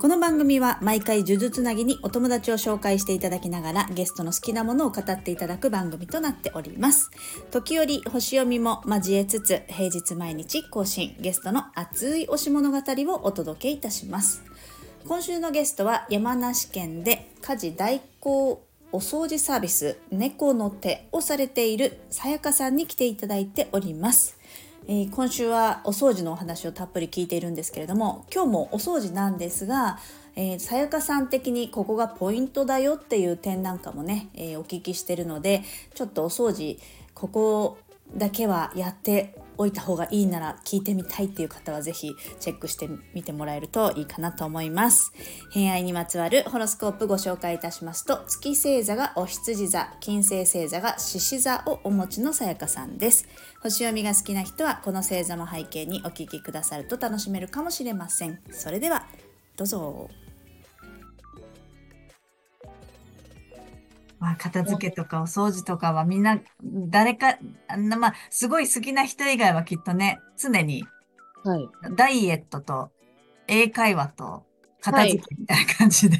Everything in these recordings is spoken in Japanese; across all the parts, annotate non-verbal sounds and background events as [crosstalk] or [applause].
この番組は毎回呪術つなぎにお友達を紹介していただきながらゲストの好きなものを語っていただく番組となっております。時折星読みも交えつつ平日毎日更新ゲストの熱い推し物語をお届けいたします。今週のゲストは山梨県で家事代行お掃除サービス猫の手をされているさやかさんに来ていただいております、えー今週はお掃除のお話をたっぷり聞いているんですけれども今日もお掃除なんですがえーさやかさん的にここがポイントだよっていう点なんかもね、えーお聞きしてるのでちょっとお掃除ここだけはやっておいた方がいいなら聞いてみたいっていう方はぜひチェックしてみてもらえるといいかなと思います。偏愛にまつわるホロスコープご紹介いたしますと月星座がお羊座金星星座が獅子座をお持ちのさやかさんです。星読みが好きな人はこの星座も背景にお聞きくださると楽しめるかもしれません。それではどうぞ。まあ、片付けとかお掃除とかはみんな、誰か、あんな、まあ、すごい好きな人以外はきっとね、常にはい。ダイエットと英会話と片付けみたいな感じで、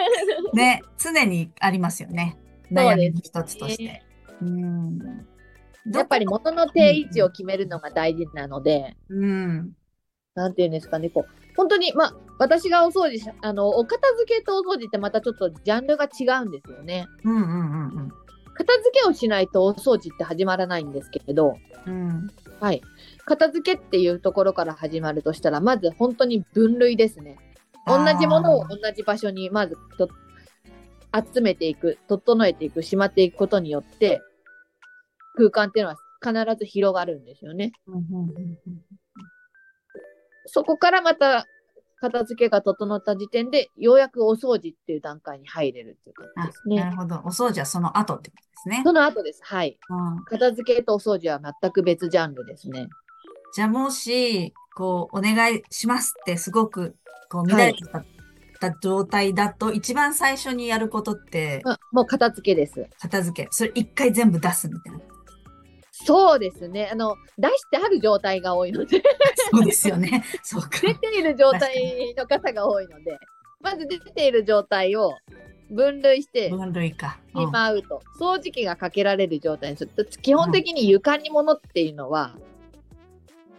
[laughs] ね、常にありますよね。悩みの一つとして。うん。やっぱり元の定位置を決めるのが大事なので、うん。なんていうんですかね、こう、本当に、まあ、私がお掃除し、あの、お片付けとお掃除ってまたちょっとジャンルが違うんですよね。うんうんうん片付けをしないとお掃除って始まらないんですけれど、うん。うん。はい。片付けっていうところから始まるとしたら、まず本当に分類ですね。同じものを同じ場所にまずと集めていく、整えていく、しまっていくことによって、空間っていうのは必ず広がるんですよね。うんうんうんうんそこからまた片付けが整った時点で、ようやくお掃除っていう段階に入れるっていう感じあです、ねな。るほど。お掃除はその後ってことですね。その後です。はい。うん。片付けとお掃除は全く別ジャンルですね。じゃあもし、こう、お願いしますってすごく、こう、乱れてた状態だと、一番最初にやることって、まもう片付けです。片付け。それ一回全部出すみたいな。そうですね。あの、出してある状態が多いので、そうですよね。そうか。出ている状態の方が多いので、まず出ている状態を分類して分類か。うんしまうと、掃除機がかけられる状態にすると、基本的に床に物っていうのは、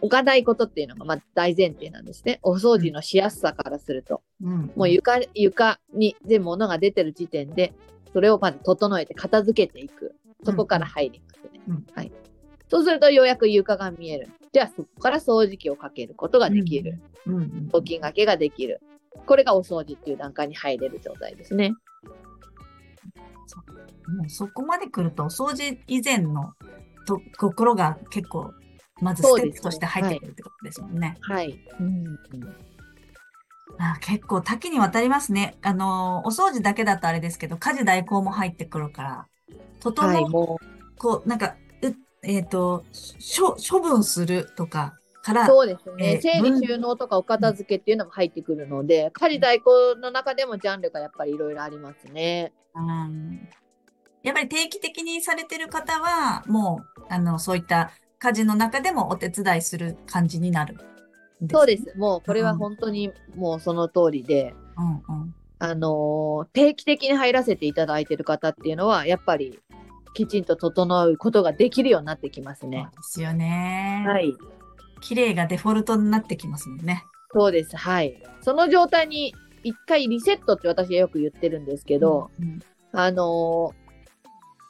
置かないことっていうのがまあ大前提なんですね。お掃除のしやすさからすると。うん。もう床床に全部物が出てる時点で、それをまず整えて片付けていく。そこから入りますね。うんはい。そうするとようやく床が見える。じゃあそこから掃除機をかけることができる。うんうん。募金がけができる。これがお掃除っていう段階に入れる状態ですね。もうそこまで来ると、お掃除以前のとところが結構、まずステップとして入ってくるってことですもんね。はい。あ結構多岐にわたりますね。あのー、お掃除だけだとあれですけど、家事代行も入ってくるから、整う、はい、もこう、なんか、うえっ、と、しょ処分するとかから、うそうですね。えー整理収納とかお片付けっていうのも入ってくるので、家事代行の中でもジャンルがやっぱりいろいろありますね。うんやっぱり定期的にされてる方は、もう、あの、そういった家事の中でもお手伝いする感じになるんね。そうです。もうこれは本当にもうその通りで、うんうん。あのー定期的に入らせていただいてる方っていうのは、やっぱりきちんと整うことができるようになってきますね。ですよね。はい。綺麗がデフォルトになってきますもんね。そうです。はい。その状態に一回リセットって私はよく言ってるんですけど、うんあのー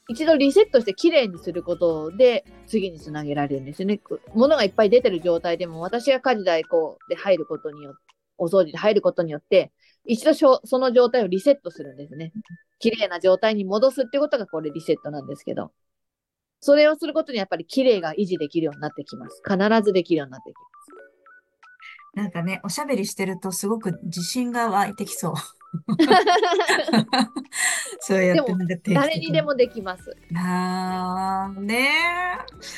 一度リセットしてきれいにすることで次につなげられるんですよね。物がいっぱい出てる状態でも私が家事代行で入ることによって、お掃除で入ることによって、一度その状態をリセットするんですね。綺麗な状態に戻すってことがこれリセットなんですけど。それをすることにやっぱり綺麗が維持できるようになってきます。必ずできるようになってきます。なんかね、おしゃべりしてるとすごく自信が湧いてきそう。[laughs] そうやってなんか誰にで。もできます。あーね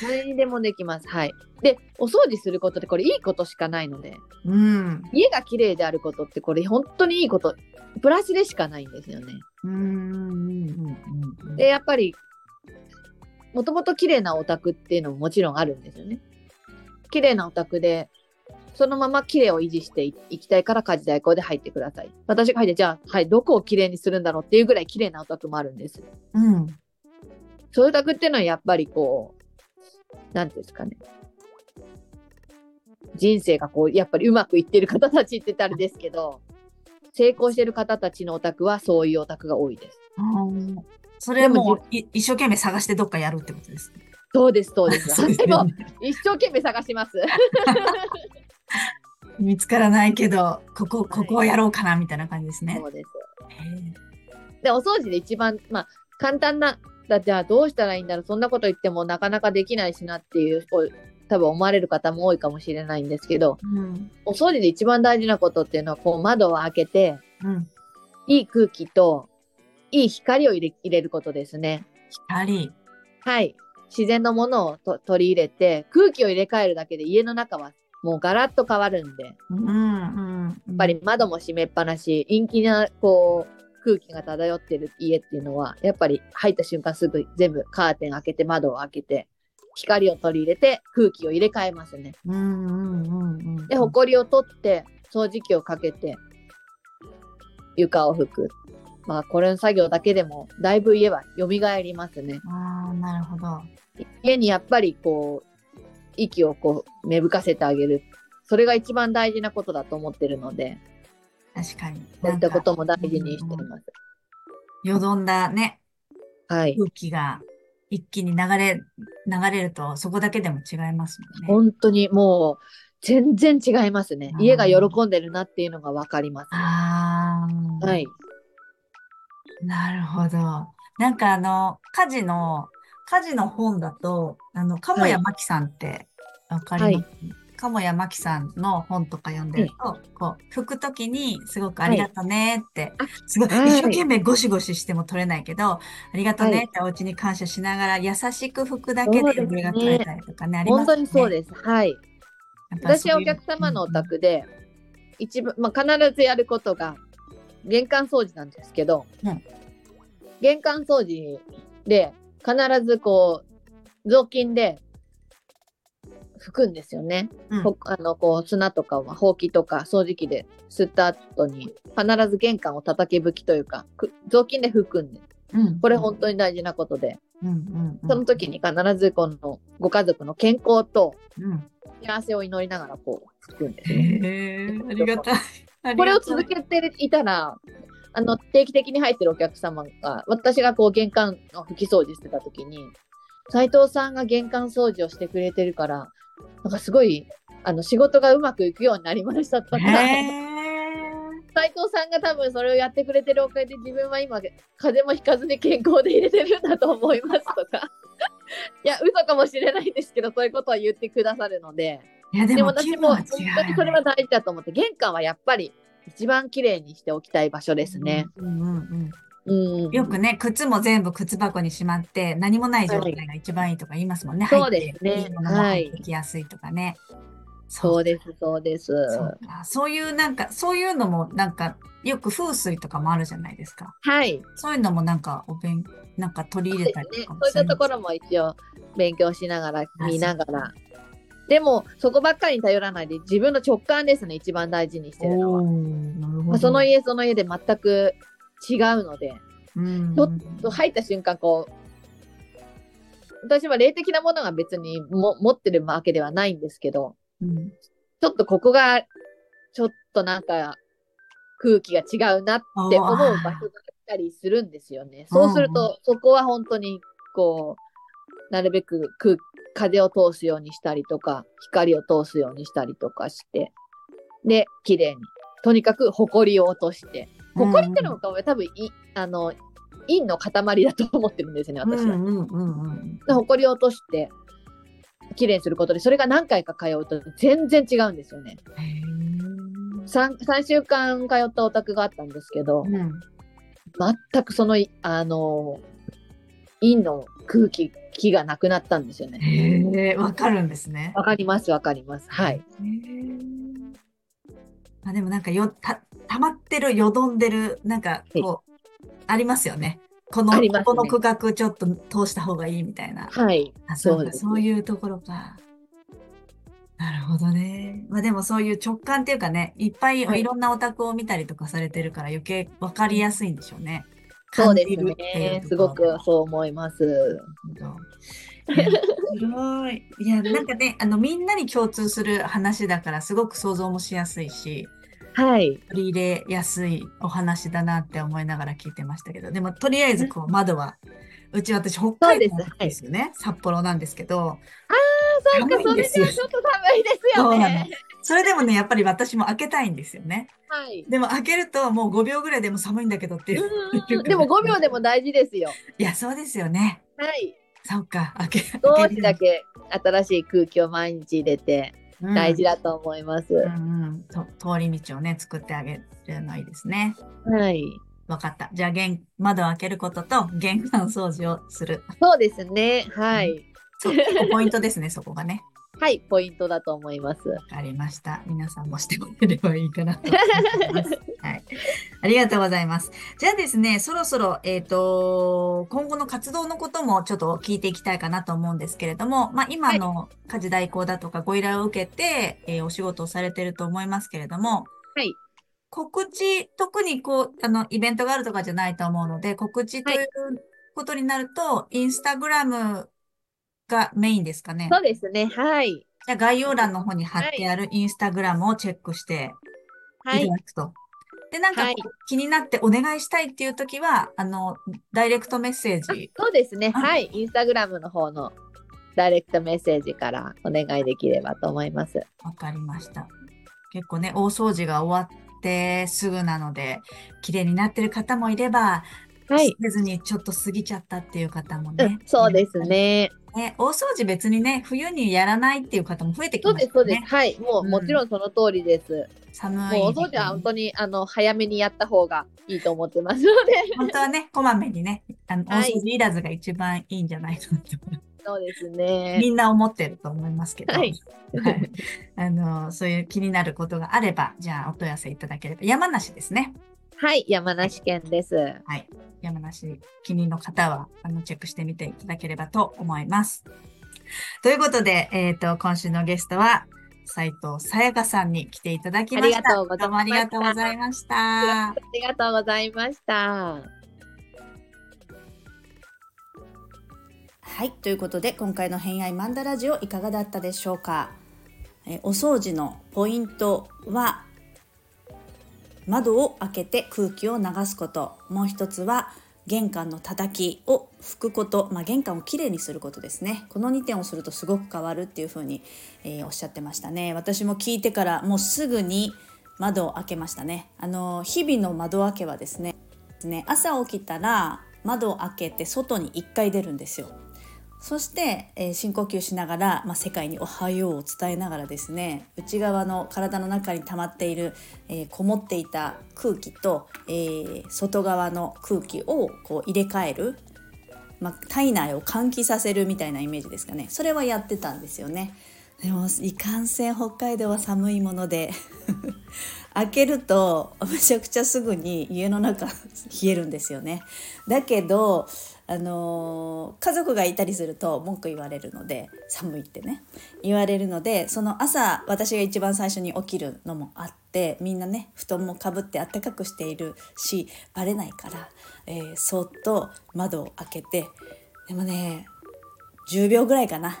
誰にでもできます。はい。で、お掃除することってこれいいことしかないので、ーうん。家が綺麗であることってこれ本当にいいこと、プラスでしかないんですよね。うんうんうんうん。で、やっぱり、もともと綺麗なお宅っていうのももちろんあるんですよね。綺麗なお宅で、そのまま綺麗を維持していいきたいから家事代行で入ってください。私が入って、じゃあ、はい、どこを綺麗にするんだろうっていうぐらい綺麗なお宅もあるんです。うん。そういうお宅っていうのはやっぱりこう、なんですかね。人生がこう、やっぱりうまくいってる方たちって言ったらあれですけど、成功してる方たちのお宅はそういうお宅が多いです。うんそれもい一生懸命探してどっかやるってことですね。そうです、そうです。[laughs] でも一生懸命探します。[laughs] [laughs] 見つからないけど、ここ、ここをやろうかなみたいな感じですねそ。うです。へで、お掃除で一番、まあ、簡単な、だって、あどうしたらいいんだろう、そんなこと言ってもなかなかできないしなっていう、多分思われる方も多いかもしれないんですけど、ーうん。お掃除で一番大事なことっていうのは、こう、窓を開けて、うん。いい空気と、いい光を入れ入れることですね。光。はい。自然のものをと取り入れて、空気を入れ替えるだけで家の中はもうガラッと変わるんで、やうん。うん。やっぱり窓も閉めっぱなし、陰気な、こう、空気が漂ってる家っていうのは、やっぱり入った瞬間すぐ全部カーテン開けて窓を開けて、光を取り入れて空気を入れ替えますね。うんうんうんうん。で、埃を取って、掃除機をかけて、床を拭く。まあ、これの作業だけでも、だいぶ家は蘇りますね。ああ、なるほど。家にやっぱりこう、息をこう、芽吹かせてあげる。それが一番大事なことだと思ってるので、確かに。こういったことも大事にしています。よどんだね、はい。空気が一気に流れ、流れると、そこだけでも違いますもんね。本当にもう、全然違いますねう。ん家が喜んでるなっていうのがわかります。ああ。はい。なるほど。なんかあの、家事の、家事の本だと、あの、鴨はい。谷真紀さんってわかります？鴨谷真紀さんの本とか読んでると、こう、拭くときにすごくありがとねって、あすごい、はい。一生懸命ゴシゴシしても取れないけど、ありがとねってお家に感謝しながら、優しく拭くだけでそうですね。汚れが取れたりとかね、あります本当にそうね。です。はい。私はお客様のお宅で、一番、まあ、必ずやることが、玄関掃除なんですけど、うん。玄関掃除で、必ずこう、雑巾で拭くんですよね。うん。ほあの、こう、砂とかは、ほうきとか掃除機で吸った後に、必ず玄関を叩き拭きというか、く雑巾で拭くんで、うん。これ本当に大事なことで、うんその時に必ずこのご家族の健康とうん。幸せを祈りながらこう拭くんですね。へえ、ありがたい。ありがたい。これを続けていたら、あの、定期的に入ってるお客様が、私がこう玄関の拭き掃除してた時に、斉藤さんが玄関掃除をしてくれてるから、なんかすごい、あの、仕事がうまくいくようになりましたとか、へ斉藤さんが多分それをやってくれてるおかげで自分は今、風邪もひかずに健康で入れてるんだと思いますとか。[laughs] いや、嘘かもしれないんですけど、そういうことは言ってくださるので、ーいや、ででも私も本。当にそれは大事だと思って、玄関はやっぱり一番綺麗にしておきたい場所ですね。うんうんうんうん。よくね、靴も全部靴箱にしまって、何もない状態が一番いいとか言いますもんね。そう入ってですねいいものも入ってきやすいとかね。そうです、そうです。そうか。そういうなんか、そういうのもなんか、よく風水とかもあるじゃないですか。はい。そういうのもなんか、お勉、なんか取り入れたりねとかもそういったところ。ろも一応勉強しながら、見ながら。でも、そこばっかりに頼らないで、自分の直感ですね、一番大事にしてるのは。まあその家その家で全く違うので、うん、ちょっと入った瞬間、こう、私は霊的なものが別にも持ってるわけではないんですけど、うん。ちょっとここが、ちょっとなんか、空気が違うなって思う場所があったりするんですよね。そうすると、そこは本当に、こう、なるべく空風を通すようにしたりとか、光を通すようにしたりとかして、で、綺麗に。とにかく、埃を落として。埃ってのも多分、い、あの、陰の塊だと思ってるんですね、私は。うんうんうんうんで、埃を落として、綺麗にすることで、それが何回か通うと全然違うんですよね。へー 3, 3週間通ったお宅があったんですけど、うん全くその、いあの、陰の空気、気がなくなったんですよね。へえ、わかるんですね。わかります、わかります。はい。へえ。あ、でもなんかよ、た、溜まってる、よどんでる、なんかこう、ありますよね。この、ねここの区画ちょっと通した方がいいみたいな。はい。あ、そうか、そそういうところか。なるほどね。まあでもそういう直感っていうかね、いっぱいはいいろんなオタクを見たりとかされてるから余計わかりやすいんでしょうね。そうですね。とすごくそう思います。すごい。いや、なんかね、あの、みんなに共通する話だから、すごく想像もしやすいし、はい。取り入れやすいお話だなって思いながら聞いてましたけど、でも、とりあえず、こう、窓は、うち私、北海道ですよね。札幌なんですけど、そうか、それじゃちょっと寒いですよね。それでもね、やっぱり私も開けたいんですよね。はい。でも開けるともう5秒ぐらいでも寒いんだけどっていう。うんでも5秒でも大事ですよ。いや、そうですよね。はい。そうか、開け、少しだけ新しい空気を毎日入れてうん大事だと思います。うんうんと通り道をね、作ってあげるのいいですね。はい。わかった。じゃあ、玄窓を開けることと玄関掃除をする。そうですね。はい。そう、結構ポイントですね、そこがね。はい。ポイントだと思います。わかりました。皆さんもしてもらえればいいかなと思います。[laughs] はい。ありがとうございます。じゃあですね、そろそろ、えっ、と、今後の活動のこともちょっと聞いていきたいかなと思うんですけれども、まあ、今の家事代行だとかご依頼を受けて、えーお仕事をされてると思いますけれども、はい。告知、特にこう、あの、イベントがあるとかじゃないと思うので、告知とはいいうことになると、インスタグラムがメインですかね。そうですね。はい。じゃあ概要欄の方に貼ってあるインスタグラムをチェックしてはいいた。だくと。で、なんかはい気になってお願いしたいっていうときは、あの、ダイレクトメッセーあジ。そうですね。あはい。インスタグラムの方のダイレクトメッセージからお願いできればと思います。わかりました。結構ね、大掃除が終わってすぐなので、綺麗になってる方もいれば、はい。せずにちょっと過ぎちゃったっていう方もねうん。そうですね。ね、大掃除別にね、冬にやらないっていう方も増えてきそうです、ましたねそうです。。はい。もう、うんもちろんその通りです。寒い。もうお掃除は本当に、あの、早めにやった方がいいと思ってますので。本当はね、こまめにね、あの、大はい掃除いらずが一番いいんじゃないかなと思いますそうですね。みんな思ってると思いますけど、はいはいあの、そういう気になることがあれば、じゃあお問い合わせいただければ、山梨ですね。はい。山梨県です。はい。山梨気にの方は、あの、チェックしてみていただければと思います。ということで、えっ、と、今週のゲストは、斉藤さやかさんに来ていただきました。ありがとうございましたどうもありがとうございました。ありがとうございました。はい、ということで今回の偏愛マンダラジオいかがだったでしょうか？えーお掃除のポイントは窓を開けて空気を流すこと、もう一つは玄関の叩きを拭くこと、まあ、玄関をきれいにすることですね。この2点をするとすごく変わるっていうふうに、えーおっしゃってましたね。私も聞いてからもうすぐに窓を開けましたね。あの日々の窓開けはですね、ですね朝起きたら窓を開けて外に1回出るんですよ。そして、えー深呼吸しながら、まあ、世界に「おはよう」を伝えながらですね内側の体の中に溜まっている、えーこもっていた空気と、えー外側の空気をこう入れ替える、まあ、体内を換気させるみたいなイメージですかねそれはやってたんですよね。でもいかんせん北海道は寒いもので [laughs] 開けるとめちゃくちゃすぐに家の中冷えるんですよね。だけどあの家族がいたりすると文句言われるので寒いってね言われるのでその朝私が一番最初に起きるのもあってみんなね布団もかぶって暖かくしているしバレないから、えーそっと窓を開けてでもね10秒ぐらいかな。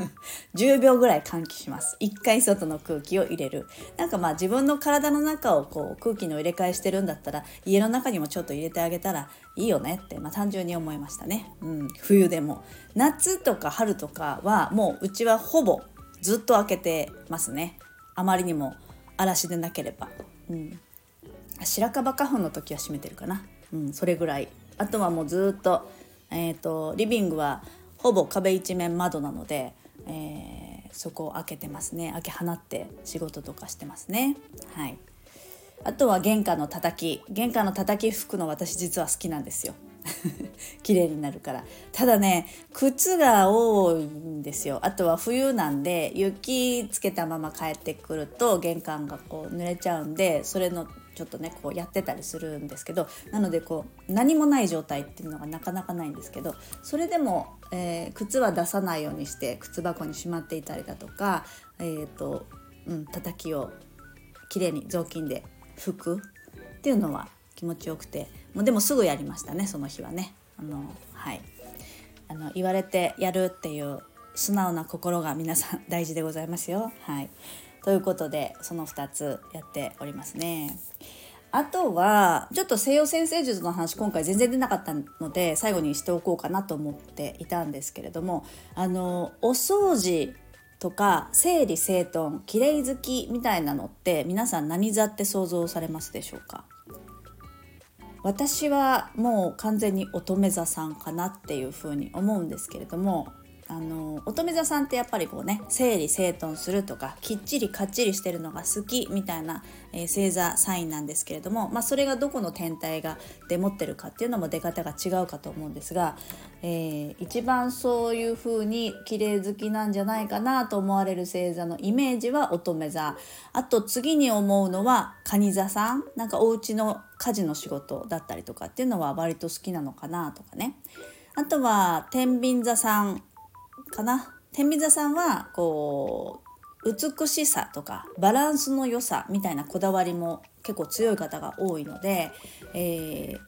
[laughs] 10秒ぐらい換気します。一回外の空気を入れる。なんかまあ自分の体の中をこう空気の入れ替えしてるんだったら家の中にもちょっと入れてあげたらいいよねって、まあ、単純に思いましたね、うん、冬でも。夏とか春とかはもううちはほぼずっと開けてますね。あまりにも嵐でなければ、うん、白樺花粉の時は閉めてるかな、うん、それぐらい。あとはもうずっと,、えー、とリビングはほぼ壁一面窓なので、えーそこを開けてますね。開け放って仕事とかしてますね。はい。あとは玄関の叩き。玄関の叩き拭くの私実は好きなんですよ。[laughs] 綺麗になるから。ただね靴が多いんですよ。あとは冬なんで雪つけたまま帰ってくると玄関がこう濡れちゃうんでそれのちょっとねこうやってたりするんですけどなのでこう何もない状態っていうのがなかなかないんですけどそれでも、えー、靴は出さないようにして靴箱にしまっていたりだとかえっ、ー、とうん叩きをきれいに雑巾で拭くっていうのは気持ちよくてもうでもすぐやりましたねその日はね。あのはいあの言われてやるっていう素直な心が皆さん大事でございますよ。はい、ということでその2つやっておりますね。あとはちょっと西洋先生術の話今回全然出なかったので最後にしておこうかなと思っていたんですけれどもあのお掃除とか整理整頓きれい好きみたいなのって皆さん何座って想像されますでしょうか？私はもう完全に乙女座さんかなっていうふうに思うんですけれどもあの乙女座さんってやっぱりこうね整理整頓するとかきっちりかっちりしてるのが好きみたいな、えー、星座サインなんですけれども、まあ、それがどこの天体が出持ってるかっていうのも出方が違うかと思うんですが、えー、一番そういう風に綺麗好きなんじゃないかなと思われる星座のイメージは乙女座。あと次に思うのは蟹座さん。なんかお家の家事の仕事だったりとかっていうのは割と好きなのかなとかね。あとは天秤座さん。かな？天秤座さんはこう美しさとかバランスの良さみたいなこだわりも結構強い方が多いので、えー、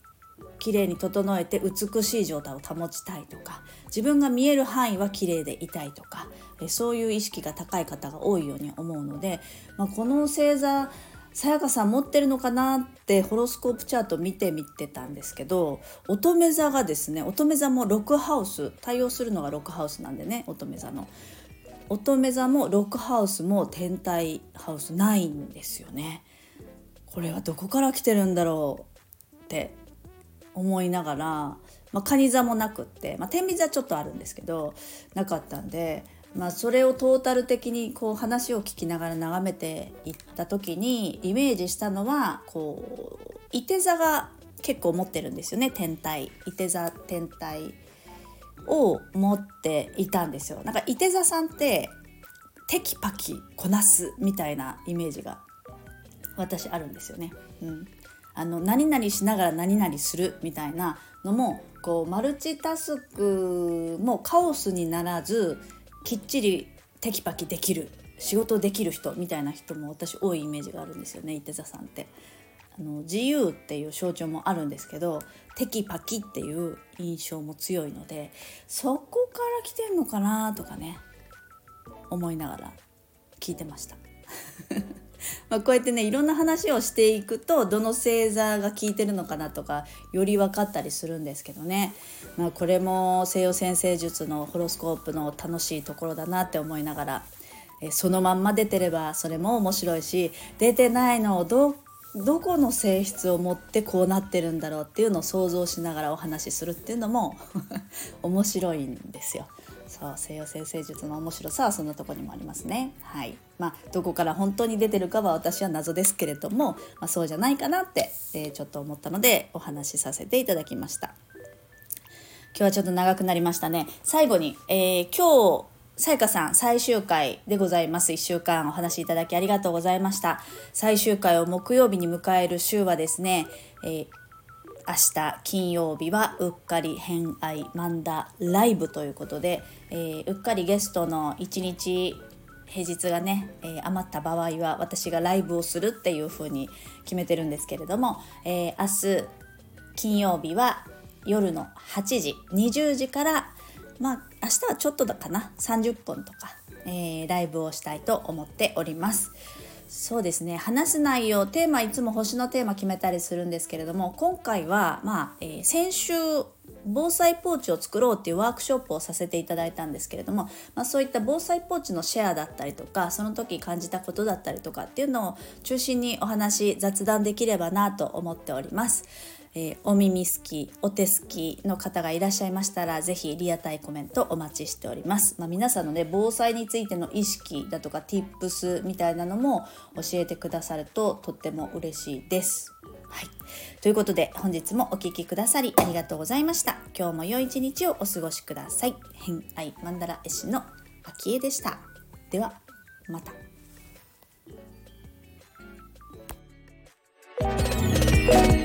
綺麗に整えて美しい状態を保ちたいとか自分が見える範囲は綺麗でいたいとか、えそういう意識が高い方が多いように思うので、まあ、この星座さやかさん持ってるのかなってホロスコープチャート見てみてたんですけど乙女座がですね乙女座も6ハウス対応するのが6ハウスなんでね乙女座の。乙女座も6ハウスも天体ハウスないんですよね。これはどこから来てるんだろうって思いながら、まあ、蟹座もなくって、まあ、天秤座ちょっとあるんですけどなかったんでまあ、それをトータル的にこう話を聞きながら眺めていった時にイメージしたのはこういて座が結構持ってるんですよね。天体いて座天体を持っていたんですよ。なんかいて座さんってテキパキこなすみたいなイメージが私あるんですよね。うん、あの何々しながら何々するみたいなのもこうマルチタスクもカオスにならずきっちりテキパキできる仕事できる人みたいな人も私多いイメージがあるんですよね伊手座さんって。あの自由っていう象徴もあるんですけどテキパキっていう印象も強いのでそこから来てんのかなとかね思いながら聞いてました。まこうやってねいろんな話をしていくとどの星座が効いてるのかなとかより分かったりするんですけどね、まあ、これも西洋先生術のホロスコープの楽しいところだなって思いながらえそのまんま出てればそれも面白いし出てないのをどどこの性質を持ってこうなってるんだろうっていうのを想像しながらお話しするっていうのも [laughs] 面白いんですよ。そう西洋先生術の面白さはそんなとこにもありますね。はいまあ、どこから本当に出てるかは私は謎ですけれども、まあ、そうじゃないかなって、えー、ちょっと思ったのでお話しさせていただきました。今日はちょっと長くなりましたね。最後に、えー、今日さやかさん最終回でございます。1週間お話しいただきありがとうございました。最終回を木曜日に迎える週はですね、えー明日金曜日はうっかり偏愛マンダライブということで、えー、うっかりゲストの1日平日がね、えー、余った場合は私がライブをするっていう風に決めてるんですけれども、えー、明日金曜日は夜の8時20時からまあ明日はちょっとだかな30分とか、えー、ライブをしたいと思っております。そうですね話す内容テーマいつも星のテーマ決めたりするんですけれども今回は、まあえー、先週防災ポーチを作ろうっていうワークショップをさせていただいたんですけれども、まあ、そういった防災ポーチのシェアだったりとかその時感じたことだったりとかっていうのを中心にお話雑談できればなと思っております。えー、お耳好きお手好きの方がいらっしゃいましたらぜひリアタイコメントお待ちしております、まあ、皆さんのね防災についての意識だとか tips みたいなのも教えてくださるととっても嬉しいです。はい、ということで本日もお聴きくださりありがとうございました。今日も良い一日をお過ごしください。偏愛マンダラ絵師の秋江でした。ではまた。え